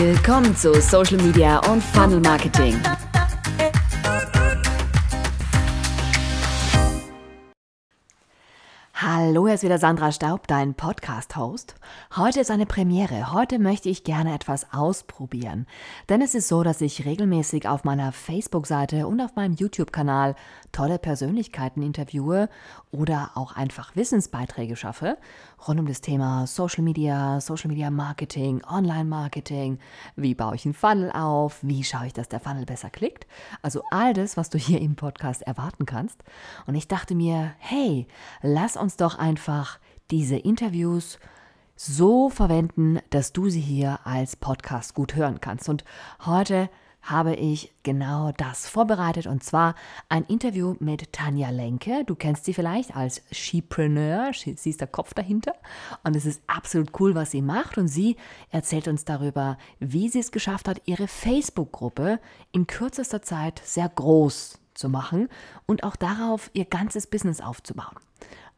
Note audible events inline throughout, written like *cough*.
Willkommen zu Social Media und Funnel Marketing. Hallo, hier ist wieder Sandra Staub, dein Podcast-Host. Heute ist eine Premiere. Heute möchte ich gerne etwas ausprobieren. Denn es ist so, dass ich regelmäßig auf meiner Facebook-Seite und auf meinem YouTube-Kanal tolle Persönlichkeiten interviewe oder auch einfach Wissensbeiträge schaffe rund um das Thema Social Media, Social Media Marketing, Online Marketing. Wie baue ich einen Funnel auf? Wie schaue ich, dass der Funnel besser klickt? Also all das, was du hier im Podcast erwarten kannst. Und ich dachte mir, hey, lass uns doch einfach diese Interviews so verwenden, dass du sie hier als Podcast gut hören kannst. Und heute habe ich genau das vorbereitet und zwar ein Interview mit Tanja Lenke. Du kennst sie vielleicht als Skipreneur, sie ist der Kopf dahinter und es ist absolut cool, was sie macht und sie erzählt uns darüber, wie sie es geschafft hat, ihre Facebook-Gruppe in kürzester Zeit sehr groß zu machen und auch darauf ihr ganzes Business aufzubauen.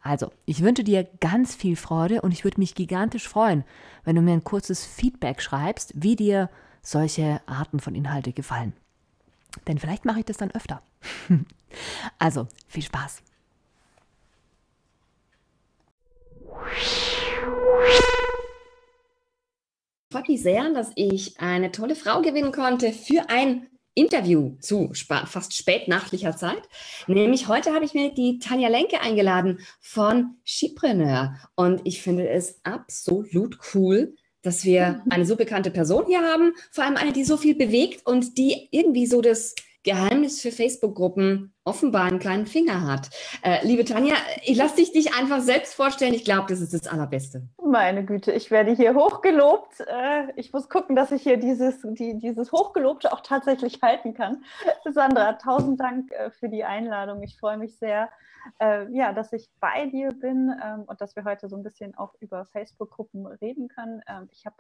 Also, ich wünsche dir ganz viel Freude und ich würde mich gigantisch freuen, wenn du mir ein kurzes Feedback schreibst, wie dir solche Arten von Inhalte gefallen. Denn vielleicht mache ich das dann öfter. *laughs* also, viel Spaß. freut mich sehr, dass ich eine tolle Frau gewinnen konnte für ein Interview zu fast spätnachtlicher Zeit. Nämlich heute habe ich mir die Tanja Lenke eingeladen von Skipreneur. Und ich finde es absolut cool, dass wir eine so bekannte Person hier haben, vor allem eine, die so viel bewegt und die irgendwie so das Geheimnis für Facebook-Gruppen offenbar einen kleinen Finger hat. Äh, liebe Tanja, ich lasse dich dich einfach selbst vorstellen. Ich glaube, das ist das Allerbeste. Meine Güte, ich werde hier hochgelobt. Äh, ich muss gucken, dass ich hier dieses, die, dieses Hochgelobte auch tatsächlich *laughs* halten kann. Sandra, tausend Dank äh, für die Einladung. Ich freue mich sehr, äh, ja, dass ich bei dir bin ähm, und dass wir heute so ein bisschen auch über Facebook-Gruppen reden können. Ähm, ich habe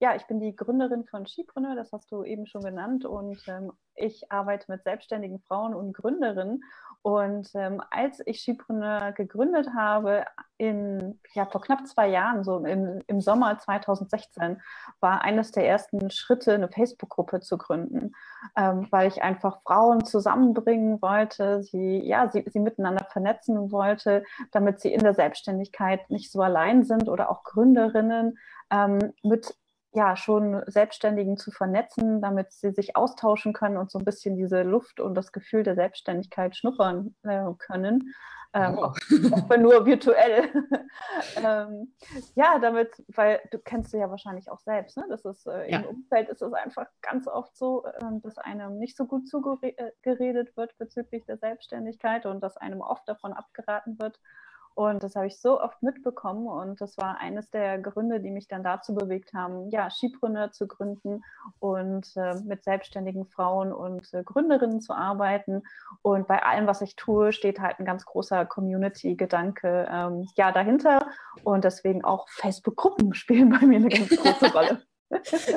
ja, ich bin die Gründerin von Skipreneur, das hast du eben schon genannt. Und ähm, ich arbeite mit selbstständigen Frauen und Gründerinnen. Und ähm, als ich Skipreneur gegründet habe, in, ja, vor knapp zwei Jahren, so im, im Sommer 2016, war eines der ersten Schritte, eine Facebook-Gruppe zu gründen, ähm, weil ich einfach Frauen zusammenbringen wollte, sie, ja, sie, sie miteinander vernetzen wollte, damit sie in der Selbstständigkeit nicht so allein sind oder auch Gründerinnen ähm, mit ja, schon Selbstständigen zu vernetzen, damit sie sich austauschen können und so ein bisschen diese Luft und das Gefühl der Selbstständigkeit schnuppern äh, können. Ähm, oh. auch, auch nur virtuell. *laughs* ähm, ja, damit, weil du kennst du ja wahrscheinlich auch selbst, ne? Das ist äh, ja. im Umfeld ist es einfach ganz oft so, äh, dass einem nicht so gut zugeredet wird bezüglich der Selbstständigkeit und dass einem oft davon abgeraten wird. Und das habe ich so oft mitbekommen und das war eines der Gründe, die mich dann dazu bewegt haben, ja, Skipreneur zu gründen und äh, mit selbstständigen Frauen und äh, Gründerinnen zu arbeiten. Und bei allem, was ich tue, steht halt ein ganz großer Community-Gedanke ähm, ja, dahinter. Und deswegen auch Facebook-Gruppen *laughs* spielen bei mir eine ganz große *laughs* Rolle.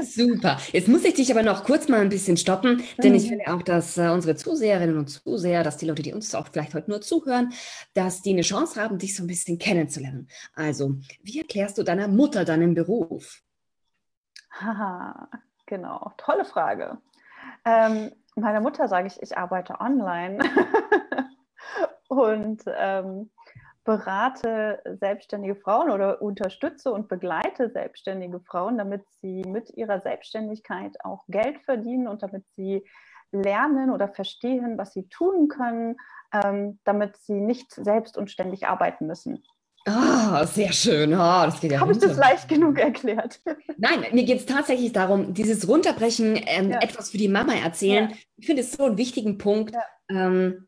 Super. Jetzt muss ich dich aber noch kurz mal ein bisschen stoppen, denn ich mhm. finde auch, dass äh, unsere Zuseherinnen und Zuseher, dass die Leute, die uns auch vielleicht heute nur zuhören, dass die eine Chance haben, dich so ein bisschen kennenzulernen. Also, wie erklärst du deiner Mutter deinen Beruf? Haha, genau. Tolle Frage. Ähm, meiner Mutter sage ich, ich arbeite online. *laughs* und ähm, berate selbstständige Frauen oder unterstütze und begleite selbstständige Frauen, damit sie mit ihrer Selbstständigkeit auch Geld verdienen und damit sie lernen oder verstehen, was sie tun können, ähm, damit sie nicht selbst und ständig arbeiten müssen. Ah, oh, sehr schön. Oh, das ja Habe ich das leicht genug erklärt? Nein, mir geht es tatsächlich darum, dieses Runterbrechen, ähm, ja. etwas für die Mama erzählen. Ja. Ich finde es so einen wichtigen Punkt. Ja. Ähm,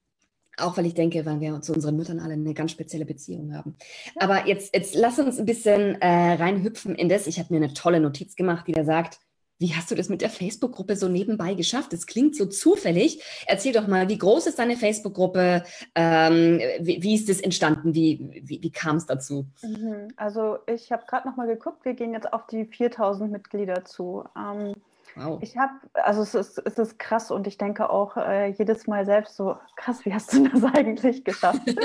auch weil ich denke, weil wir zu unseren Müttern alle eine ganz spezielle Beziehung haben. Aber jetzt, jetzt lass uns ein bisschen äh, reinhüpfen in das. Ich habe mir eine tolle Notiz gemacht, die da sagt, wie hast du das mit der Facebook-Gruppe so nebenbei geschafft? Das klingt so zufällig. Erzähl doch mal, wie groß ist deine Facebook-Gruppe? Ähm, wie, wie, ist das entstanden? Wie, wie, wie kam es dazu? Mhm. Also ich habe gerade noch mal geguckt. Wir gehen jetzt auf die 4000 Mitglieder zu. Ähm, Wow. Ich habe, also es ist, es ist krass und ich denke auch äh, jedes Mal selbst so, krass, wie hast du das *laughs* eigentlich geschafft? *laughs*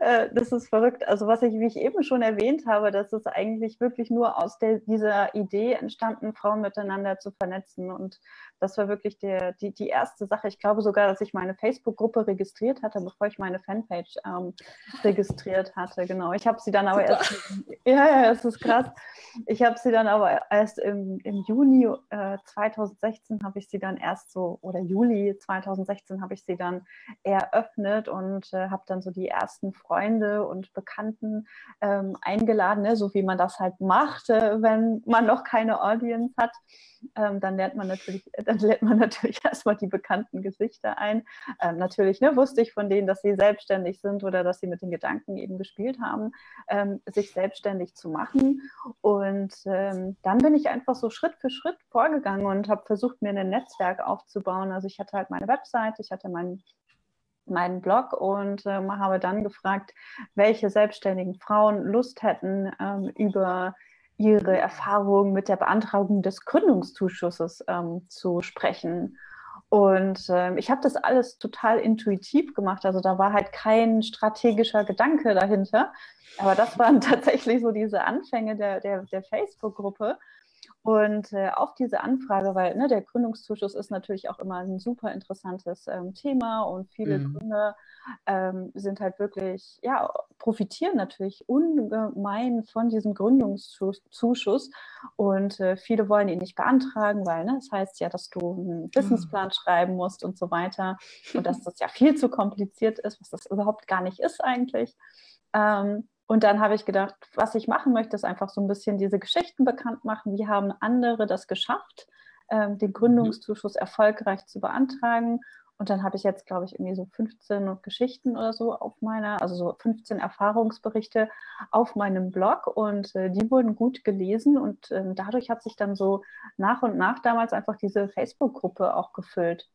Äh, das ist verrückt. Also was ich, wie ich eben schon erwähnt habe, das ist eigentlich wirklich nur aus der, dieser Idee entstanden, Frauen miteinander zu vernetzen. Und das war wirklich der, die, die erste Sache. Ich glaube sogar, dass ich meine Facebook-Gruppe registriert hatte, bevor ich meine Fanpage ähm, registriert hatte. Genau. Ich habe sie dann aber Super. erst. Ja, ja, das ist krass. Ich habe sie dann aber erst im, im Juni äh, 2016 habe ich sie dann erst so, oder Juli 2016 habe ich sie dann eröffnet und äh, habe dann so die ersten Freunde und Bekannten ähm, eingeladen, ne? so wie man das halt macht, äh, wenn man noch keine Audience hat. Ähm, dann lernt man natürlich, dann lernt man *laughs* natürlich erstmal die bekannten Gesichter ein. Ähm, natürlich ne, wusste ich von denen, dass sie selbstständig sind oder dass sie mit den Gedanken eben gespielt haben, ähm, sich selbstständig zu machen. Und ähm, dann bin ich einfach so Schritt für Schritt vorgegangen und habe versucht, mir ein Netzwerk aufzubauen. Also ich hatte halt meine Website, ich hatte meinen meinen Blog und ähm, habe dann gefragt, welche selbstständigen Frauen Lust hätten, ähm, über ihre Erfahrungen mit der Beantragung des Gründungszuschusses ähm, zu sprechen. Und ähm, ich habe das alles total intuitiv gemacht. Also da war halt kein strategischer Gedanke dahinter. Aber das waren *laughs* tatsächlich so diese Anfänge der, der, der Facebook-Gruppe. Und äh, auf diese Anfrage, weil ne, der Gründungszuschuss ist natürlich auch immer ein super interessantes ähm, Thema und viele mhm. Gründer ähm, sind halt wirklich, ja, profitieren natürlich ungemein von diesem Gründungszuschuss und äh, viele wollen ihn nicht beantragen, weil ne, das heißt ja, dass du einen Businessplan mhm. schreiben musst und so weiter und dass *laughs* das ja viel zu kompliziert ist, was das überhaupt gar nicht ist eigentlich. Ähm, und dann habe ich gedacht, was ich machen möchte, ist einfach so ein bisschen diese Geschichten bekannt machen. Wie haben andere das geschafft, ähm, den Gründungszuschuss erfolgreich zu beantragen? Und dann habe ich jetzt, glaube ich, irgendwie so 15 Geschichten oder so auf meiner, also so 15 Erfahrungsberichte auf meinem Blog und äh, die wurden gut gelesen und äh, dadurch hat sich dann so nach und nach damals einfach diese Facebook-Gruppe auch gefüllt.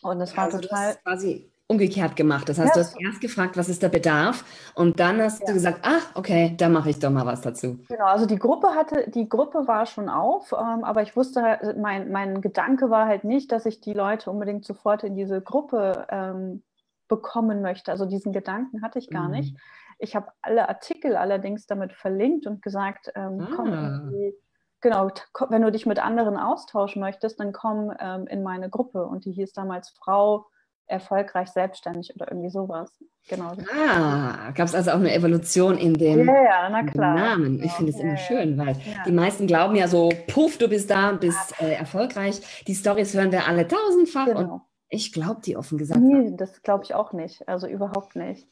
Und das war also total. quasi umgekehrt gemacht. Das heißt, ja. du hast erst gefragt, was ist der Bedarf und dann hast ja. du gesagt, ach, okay, da mache ich doch mal was dazu. Genau, also die Gruppe hatte, die Gruppe war schon auf, ähm, aber ich wusste, halt, mein, mein Gedanke war halt nicht, dass ich die Leute unbedingt sofort in diese Gruppe ähm, bekommen möchte. Also diesen Gedanken hatte ich gar mhm. nicht. Ich habe alle Artikel allerdings damit verlinkt und gesagt, ähm, ah. komm, genau, wenn du dich mit anderen austauschen möchtest, dann komm ähm, in meine Gruppe. Und die hieß damals Frau erfolgreich selbstständig oder irgendwie sowas. Genau. Ah, gab es also auch eine Evolution in dem ja, na klar. Namen. Ich finde es immer schön, weil ja. die meisten glauben ja so, puff, du bist da, bist äh, erfolgreich. Die Stories hören wir alle tausendfach genau. und ich glaube die offen gesagt. Nee, das glaube ich auch nicht. Also überhaupt nicht.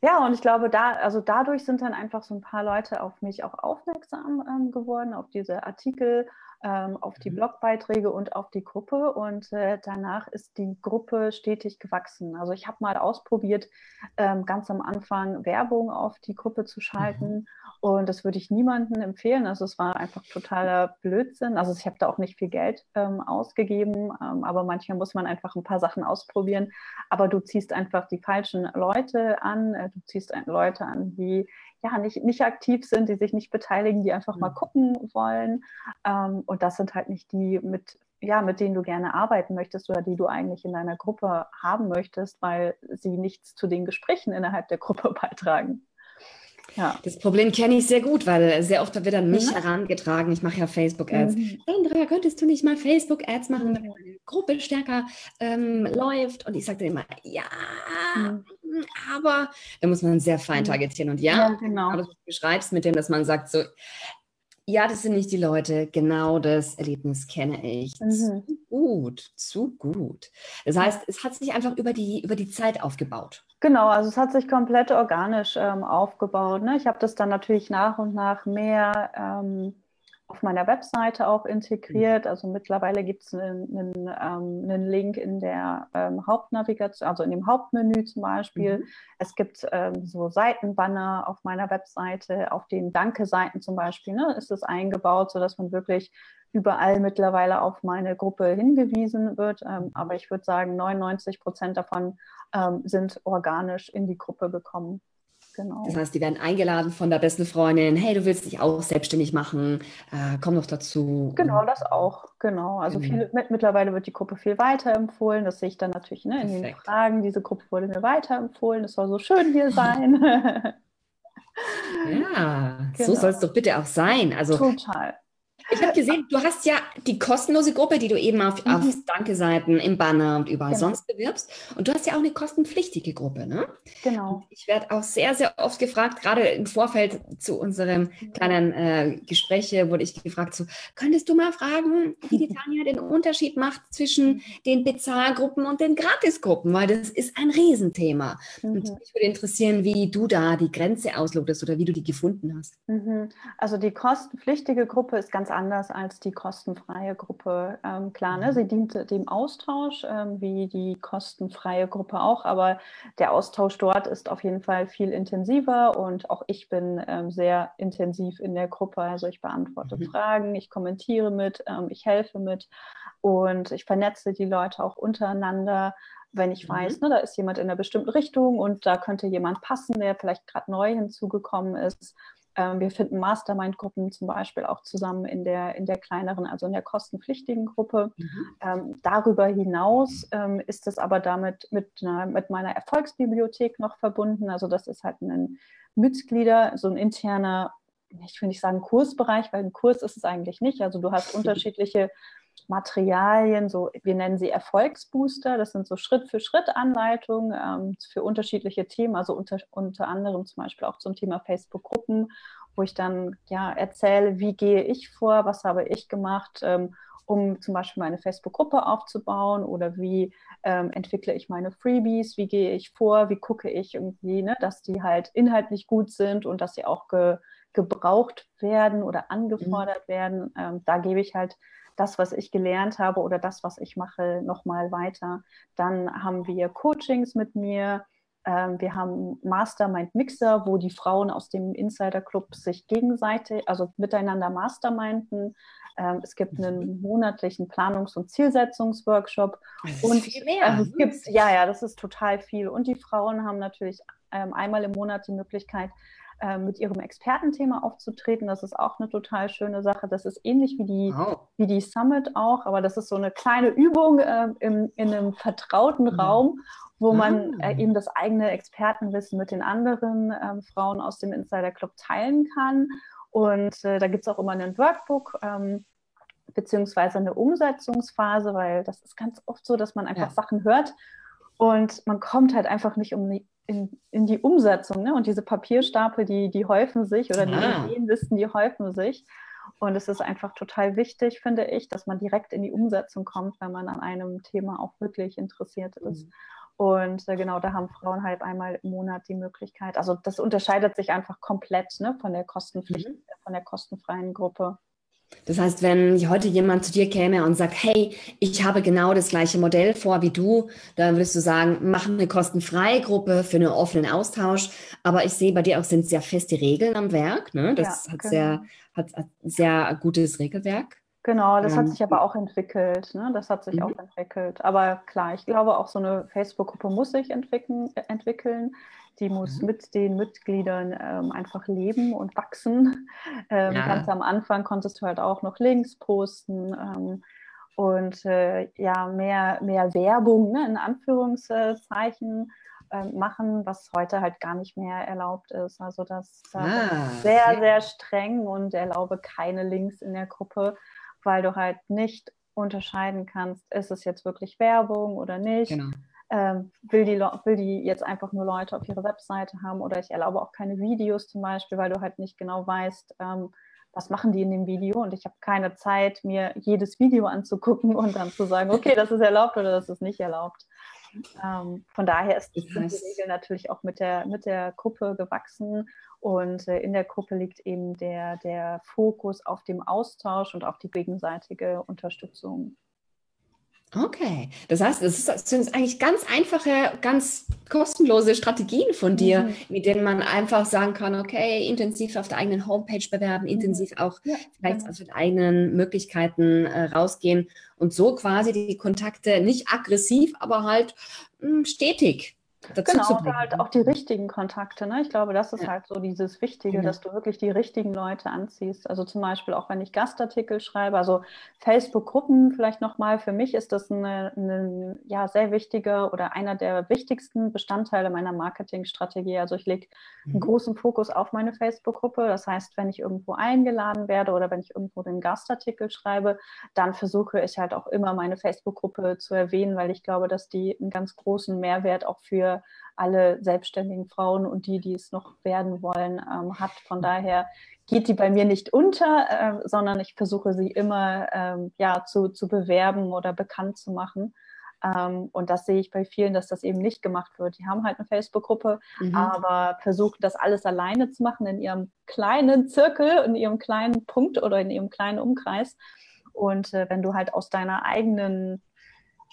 Ja, und ich glaube, da, also dadurch sind dann einfach so ein paar Leute auf mich auch aufmerksam ähm, geworden, auf diese Artikel ähm, auf die mhm. Blogbeiträge und auf die Gruppe. Und äh, danach ist die Gruppe stetig gewachsen. Also ich habe mal ausprobiert, ähm, ganz am Anfang Werbung auf die Gruppe zu schalten. Mhm. Und das würde ich niemandem empfehlen. Also es war einfach totaler Blödsinn. Also ich habe da auch nicht viel Geld ähm, ausgegeben, ähm, aber manchmal muss man einfach ein paar Sachen ausprobieren. Aber du ziehst einfach die falschen Leute an. Äh, du ziehst Leute an, die ja, nicht, nicht aktiv sind, die sich nicht beteiligen, die einfach mal mhm. gucken wollen. Ähm, und das sind halt nicht die, mit, ja, mit denen du gerne arbeiten möchtest oder die du eigentlich in deiner Gruppe haben möchtest, weil sie nichts zu den Gesprächen innerhalb der Gruppe *laughs* beitragen. Ja. Das Problem kenne ich sehr gut, weil sehr oft wird an mich mhm. herangetragen. Ich mache ja Facebook-Ads. Mhm. Andrea, könntest du nicht mal Facebook-Ads machen, damit meine Gruppe stärker ähm, läuft? Und ich sage dann immer, ja, mhm. aber da muss man sehr fein mhm. targetieren. Und ja, ja genau. was du beschreibst mit dem, dass man sagt so, ja, das sind nicht die Leute. Genau das Erlebnis kenne ich. Mhm. Zu gut, zu gut. Das heißt, es hat sich einfach über die, über die Zeit aufgebaut. Genau, also es hat sich komplett organisch ähm, aufgebaut. Ne? Ich habe das dann natürlich nach und nach mehr ähm, auf meiner Webseite auch integriert. Mhm. Also mittlerweile gibt es einen, einen, ähm, einen, Link in der ähm, Hauptnavigation, also in dem Hauptmenü zum Beispiel. Mhm. Es gibt ähm, so Seitenbanner auf meiner Webseite, auf den Danke-Seiten zum Beispiel, ne, ist es eingebaut, sodass man wirklich überall mittlerweile auf meine Gruppe hingewiesen wird. Ähm, aber ich würde sagen, 99 Prozent davon ähm, sind organisch in die Gruppe gekommen. Genau. Das heißt, die werden eingeladen von der besten Freundin, hey, du willst dich auch selbstständig machen, äh, komm doch dazu. Genau, das auch, genau. Also genau. Viel, mit, mittlerweile wird die Gruppe viel weiterempfohlen. Das sehe ich dann natürlich ne, in Perfekt. den Fragen. Diese Gruppe wurde mir weiterempfohlen. Es soll so schön hier *laughs* sein. ja, genau. so soll es doch bitte auch sein. Also, Total. Ich habe gesehen, du hast ja die kostenlose Gruppe, die du eben auf, mhm. auf Danke-Seiten im Banner und überall genau. sonst bewirbst. Und du hast ja auch eine kostenpflichtige Gruppe, ne? Genau. Und ich werde auch sehr, sehr oft gefragt, gerade im Vorfeld zu unserem mhm. kleinen äh, Gespräche wurde ich gefragt, so, könntest du mal fragen, wie die *laughs* Tanja den Unterschied macht zwischen den Bezahlgruppen und den Gratisgruppen, weil das ist ein Riesenthema. Mhm. Und mich würde interessieren, wie du da die Grenze auslotest oder wie du die gefunden hast. Mhm. Also die kostenpflichtige Gruppe ist ganz anders als die kostenfreie Gruppe. Ähm, klar, ne? Mhm. sie dient dem Austausch, ähm, wie die kostenfreie Gruppe auch, aber der Austausch dort ist auf jeden Fall viel intensiver und auch ich bin ähm, sehr intensiv in der Gruppe. Also ich beantworte mhm. Fragen, ich kommentiere mit, ähm, ich helfe mit und ich vernetze die Leute auch untereinander wenn ich weiß, mhm. ne, da ist jemand in einer bestimmten Richtung und da könnte jemand passen, der vielleicht gerade neu hinzugekommen ist, wir finden Mastermind-Gruppen zum Beispiel auch zusammen in der, in der kleineren, also in der kostenpflichtigen Gruppe. Mhm. Ähm, darüber hinaus ähm, ist es aber damit mit, einer, mit meiner Erfolgsbibliothek noch verbunden. Also das ist halt ein Mitglieder, so ein interner, ich will nicht sagen Kursbereich, weil ein Kurs ist es eigentlich nicht. Also du hast *laughs* unterschiedliche Materialien, so wir nennen sie Erfolgsbooster. Das sind so Schritt-für-Schritt-Anleitungen ähm, für unterschiedliche Themen, also unter, unter anderem zum Beispiel auch zum Thema Facebook-Gruppen, wo ich dann ja erzähle, wie gehe ich vor, was habe ich gemacht, ähm, um zum Beispiel meine Facebook-Gruppe aufzubauen oder wie ähm, entwickle ich meine Freebies, wie gehe ich vor, wie gucke ich irgendwie, ne, dass die halt inhaltlich gut sind und dass sie auch ge gebraucht werden oder angefordert mhm. werden. Ähm, da gebe ich halt das, was ich gelernt habe oder das, was ich mache, nochmal weiter. Dann haben wir Coachings mit mir. Ähm, wir haben Mastermind Mixer, wo die Frauen aus dem Insider Club sich gegenseitig, also miteinander masterminden. Ähm, es gibt einen mhm. monatlichen Planungs- und Zielsetzungsworkshop. und viel mehr. Also es gibt, ja, ja, das ist total viel. Und die Frauen haben natürlich ähm, einmal im Monat die Möglichkeit, äh, mit ihrem Expertenthema aufzutreten. Das ist auch eine total schöne Sache. Das ist ähnlich wie die, wow. wie die Summit auch, aber das ist so eine kleine Übung äh, im, in einem vertrauten mhm. Raum, wo man äh, ah. eben das eigene Expertenwissen mit den anderen ähm, Frauen aus dem Insider Club teilen kann. Und äh, da gibt es auch immer einen Workbook. Ähm, beziehungsweise eine Umsetzungsphase, weil das ist ganz oft so, dass man einfach ja. Sachen hört und man kommt halt einfach nicht um die in, in die Umsetzung. Ne? Und diese Papierstapel, die, die häufen sich oder die ah. Ideenlisten, die häufen sich. Und es ist einfach total wichtig, finde ich, dass man direkt in die Umsetzung kommt, wenn man an einem Thema auch wirklich interessiert ist. Mhm. Und äh, genau, da haben Frauen halt einmal im Monat die Möglichkeit. Also das unterscheidet sich einfach komplett ne, von der Kostenpflicht, mhm. von der kostenfreien Gruppe. Das heißt, wenn heute jemand zu dir käme und sagt, hey, ich habe genau das gleiche Modell vor wie du, dann würdest du sagen, mach eine kostenfreie Gruppe für einen offenen Austausch. Aber ich sehe, bei dir auch sind sehr feste Regeln am Werk. Ne? Das ja, hat, genau. sehr, hat sehr gutes Regelwerk. Genau, das ähm, hat sich aber auch entwickelt. Ne? Das hat sich auch mhm. entwickelt. Aber klar, ich glaube, auch so eine Facebook-Gruppe muss sich entwickeln. entwickeln. Die muss mhm. mit den Mitgliedern ähm, einfach leben und wachsen. Ähm, ja. Ganz am Anfang konntest du halt auch noch Links posten ähm, und äh, ja, mehr, mehr Werbung ne, in Anführungszeichen äh, machen, was heute halt gar nicht mehr erlaubt ist. Also das äh, ah, sehr, okay. sehr streng und erlaube keine Links in der Gruppe, weil du halt nicht unterscheiden kannst, ist es jetzt wirklich Werbung oder nicht. Genau ähm, will, die, will die jetzt einfach nur Leute auf ihre Webseite haben oder ich erlaube auch keine Videos zum Beispiel, weil du halt nicht genau weißt, ähm, was machen die in dem Video und ich habe keine Zeit, mir jedes Video anzugucken und dann zu sagen, okay, das ist erlaubt oder das ist nicht erlaubt. Ähm, von daher ist die Regel natürlich auch mit der, mit der Gruppe gewachsen und äh, in der Gruppe liegt eben der, der Fokus auf dem Austausch und auf die gegenseitige Unterstützung. Okay, das heißt, das sind eigentlich ganz einfache, ganz kostenlose Strategien von dir, mhm. mit denen man einfach sagen kann, okay, intensiv auf der eigenen Homepage bewerben, mhm. intensiv auch ja, vielleicht aus den eigenen Möglichkeiten äh, rausgehen und so quasi die Kontakte nicht aggressiv, aber halt mh, hm, stetig genau, bringen. halt auch die richtigen Kontakte. Ne? Ich glaube, das ist ja. halt so dieses Wichtige, genau. dass du wirklich die richtigen Leute anziehst. Also zum Beispiel auch, wenn ich Gastartikel schreibe, also Facebook-Gruppen vielleicht nochmal, für mich ist das eine, eine, ja, sehr wichtige oder einer der wichtigsten Bestandteile meiner Marketingstrategie. Also ich lege einen mhm. großen Fokus auf meine Facebook-Gruppe. Das heißt, wenn ich irgendwo eingeladen werde oder wenn ich irgendwo den Gastartikel schreibe, dann versuche ich halt auch immer meine Facebook-Gruppe zu erwähnen, weil ich glaube, dass die einen ganz großen Mehrwert auch für alle selbstständigen Frauen und die, die es noch werden wollen, ähm, hat. Von daher geht die bei mir nicht unter, äh, sondern ich versuche sie immer ähm, ja, zu, zu bewerben oder bekannt zu machen. Ähm, und das sehe ich bei vielen, dass das eben nicht gemacht wird. Die haben halt eine Facebook-Gruppe, mhm. aber versuchen das alles alleine zu machen in ihrem kleinen Zirkel, in ihrem kleinen Punkt oder in ihrem kleinen Umkreis. Und äh, wenn du halt aus deiner eigenen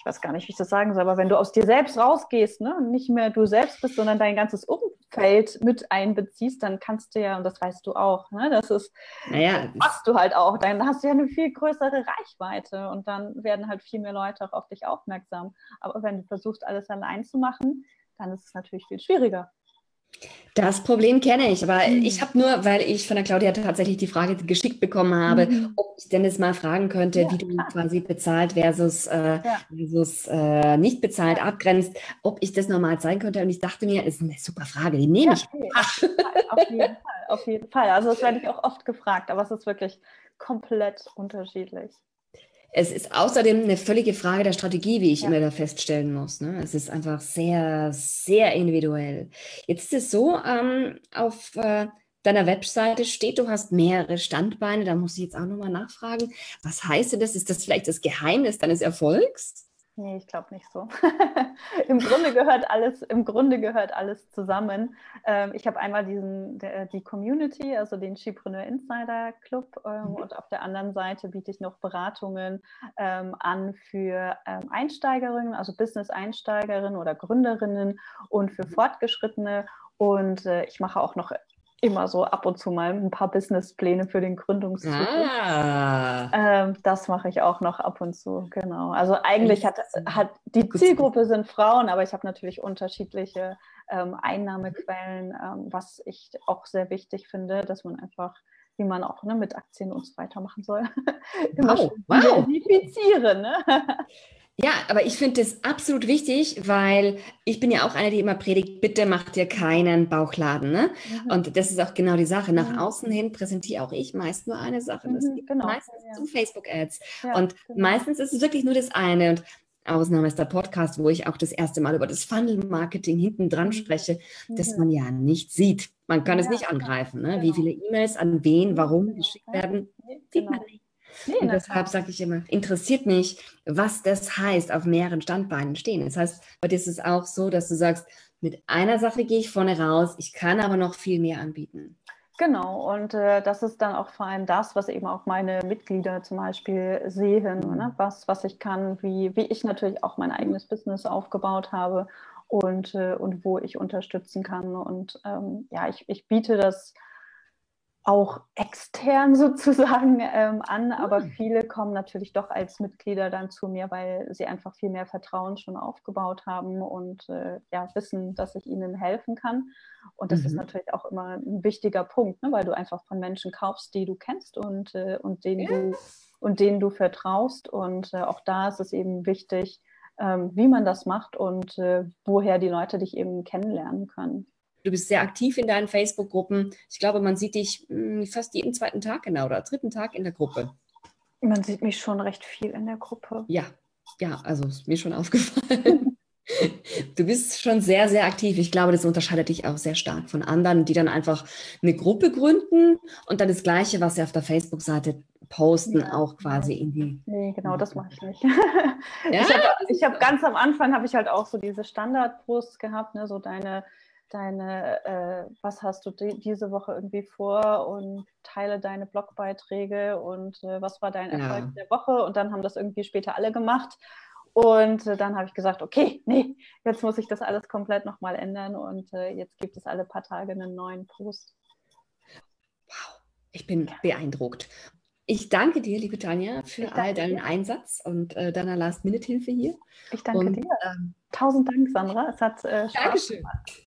ich weiß gar nicht, wie ich das sagen soll, aber wenn du aus dir selbst rausgehst, ne, und nicht mehr du selbst bist, sondern dein ganzes Umfeld mit einbeziehst, dann kannst du ja, und das weißt du auch, ne, das ist, naja, machst du halt auch, dann hast du ja eine viel größere Reichweite und dann werden halt viel mehr Leute auch auf dich aufmerksam. Aber wenn du versuchst, alles allein zu machen, dann ist es natürlich viel schwieriger. Das Problem kenne ich, aber mhm. ich habe nur, weil ich von der Claudia tatsächlich die Frage geschickt bekommen habe, mhm. ob ich Dennis mal fragen könnte, ja, wie du quasi bezahlt versus, äh, ja. versus äh, nicht bezahlt ja. abgrenzt, ob ich das nochmal zeigen könnte. Und ich dachte mir, ist eine super Frage, die nehme ich. Okay. Auf jeden Fall, auf jeden Fall. Also das werde ich auch oft gefragt, aber es ist wirklich komplett unterschiedlich. Es ist außerdem eine völlige Frage der Strategie, wie ich ja. immer da feststellen muss. Ne? Es ist einfach sehr, sehr individuell. Jetzt ist es so, ähm, auf äh, deiner Webseite steht, du hast mehrere Standbeine. Da muss ich jetzt auch nochmal nachfragen. Was heißt denn das? Ist das vielleicht das Geheimnis deines Erfolgs? Nee, ich glaube nicht so. *laughs* Im Grunde gehört alles, im Grunde gehört alles zusammen. Ähm, ich habe einmal diesen, der, die Community, also den Chipreneur Insider Club, ähm, mhm. und auf der anderen Seite biete ich noch Beratungen ähm, an für ähm, Einsteigerinnen, also Business-Einsteigerinnen oder Gründerinnen und für mhm. Fortgeschrittene. Und äh, ich mache auch noch immer so ab und zu mal ein paar Businesspläne für den Gründungszyklus. Ah. Ähm, das mache ich auch noch ab und zu, genau. Also eigentlich hat, hat die Zielgruppe sind Frauen, aber ich habe natürlich unterschiedliche ähm, Einnahmequellen, ähm, was ich auch sehr wichtig finde, dass man einfach wie man auch ne, mit Aktien und so weiter machen soll. *laughs* Immer wow, wow. diversifizieren. Ne? *laughs* Ja, aber ich finde das absolut wichtig, weil ich bin ja auch eine, die immer predigt, bitte macht dir keinen Bauchladen. Ne? Mhm. Und das ist auch genau die Sache. Nach mhm. außen hin präsentiere auch ich meist nur eine Sache. Das mhm, genau. meistens ja. zu Facebook-Ads. Ja, und genau. meistens ist es wirklich nur das eine. Und Ausnahme ist der Podcast, wo ich auch das erste Mal über das Funnel-Marketing hinten dran mhm. spreche, das man ja nicht sieht. Man kann ja, es nicht angreifen. Ne? Genau. Wie viele E-Mails an wen, warum geschickt werden, sieht man genau. nicht. Nee, und deshalb sage ich immer, interessiert mich, was das heißt, auf mehreren Standbeinen stehen. Das heißt, bei dir ist es auch so, dass du sagst, mit einer Sache gehe ich vorne raus, ich kann aber noch viel mehr anbieten. Genau, und äh, das ist dann auch vor allem das, was eben auch meine Mitglieder zum Beispiel sehen, mhm. ne? was, was ich kann, wie, wie ich natürlich auch mein eigenes Business aufgebaut habe und, äh, und wo ich unterstützen kann. Und ähm, ja, ich, ich biete das auch extern *laughs* sozusagen ähm, an, aber mhm. viele kommen natürlich doch als Mitglieder dann zu mir, weil sie einfach viel mehr Vertrauen schon aufgebaut haben und äh, ja, wissen, dass ich ihnen helfen kann. Und das mhm. ist natürlich auch immer ein wichtiger Punkt, ne, weil du einfach von Menschen kaufst, die du kennst und, äh, und, denen, du, und denen du vertraust. Und äh, auch da ist es eben wichtig, ähm, wie man das macht und äh, woher die Leute dich eben kennenlernen können. Du bist sehr aktiv in deinen Facebook-Gruppen. Ich glaube, man sieht dich hm, fast jeden zweiten Tag genau oder dritten Tag in der Gruppe. Man sieht mich schon recht viel in der Gruppe. Ja, ja, also ist mir schon *laughs* aufgefallen. Du bist schon sehr, sehr aktiv. Ich glaube, das unterscheidet dich auch sehr stark von anderen, die dann einfach eine Gruppe gründen und dann das Gleiche, was sie auf der Facebook-Seite posten, ja. auch quasi in die. Nee, genau, das mache ich nicht. ja? *laughs* Ich habe hab ganz am Anfang habe ich halt auch so diese Standard-Posts gehabt, ne, so deine deine, äh, was hast du die, diese Woche irgendwie vor und teile deine Blogbeiträge und äh, was war dein Erfolg ja. der Woche und dann haben das irgendwie später alle gemacht und äh, dann habe ich gesagt, okay, *laughs* nee, jetzt muss ich das alles komplett nochmal ändern und äh, jetzt gibt es alle paar Tage einen neuen Post. Wow, ich bin beeindruckt Ich danke dir, liebe Tanja, für all deinen dir. Einsatz und äh, deiner Last-Minute-Hilfe hier. Ich danke und, dir. Ähm, Tausend Dank, Sandra. Es hat äh, Spaß Dankeschön. gemacht.